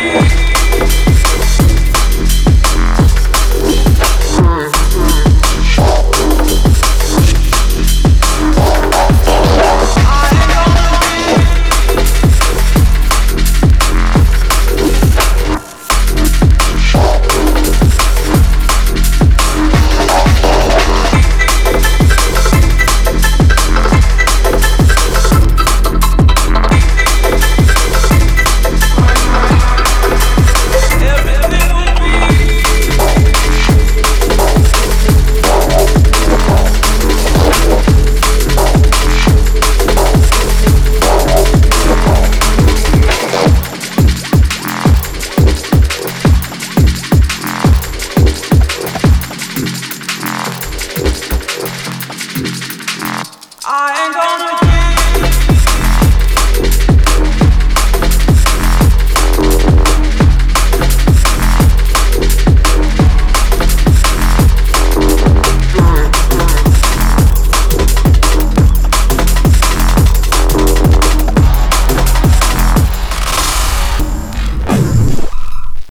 Please.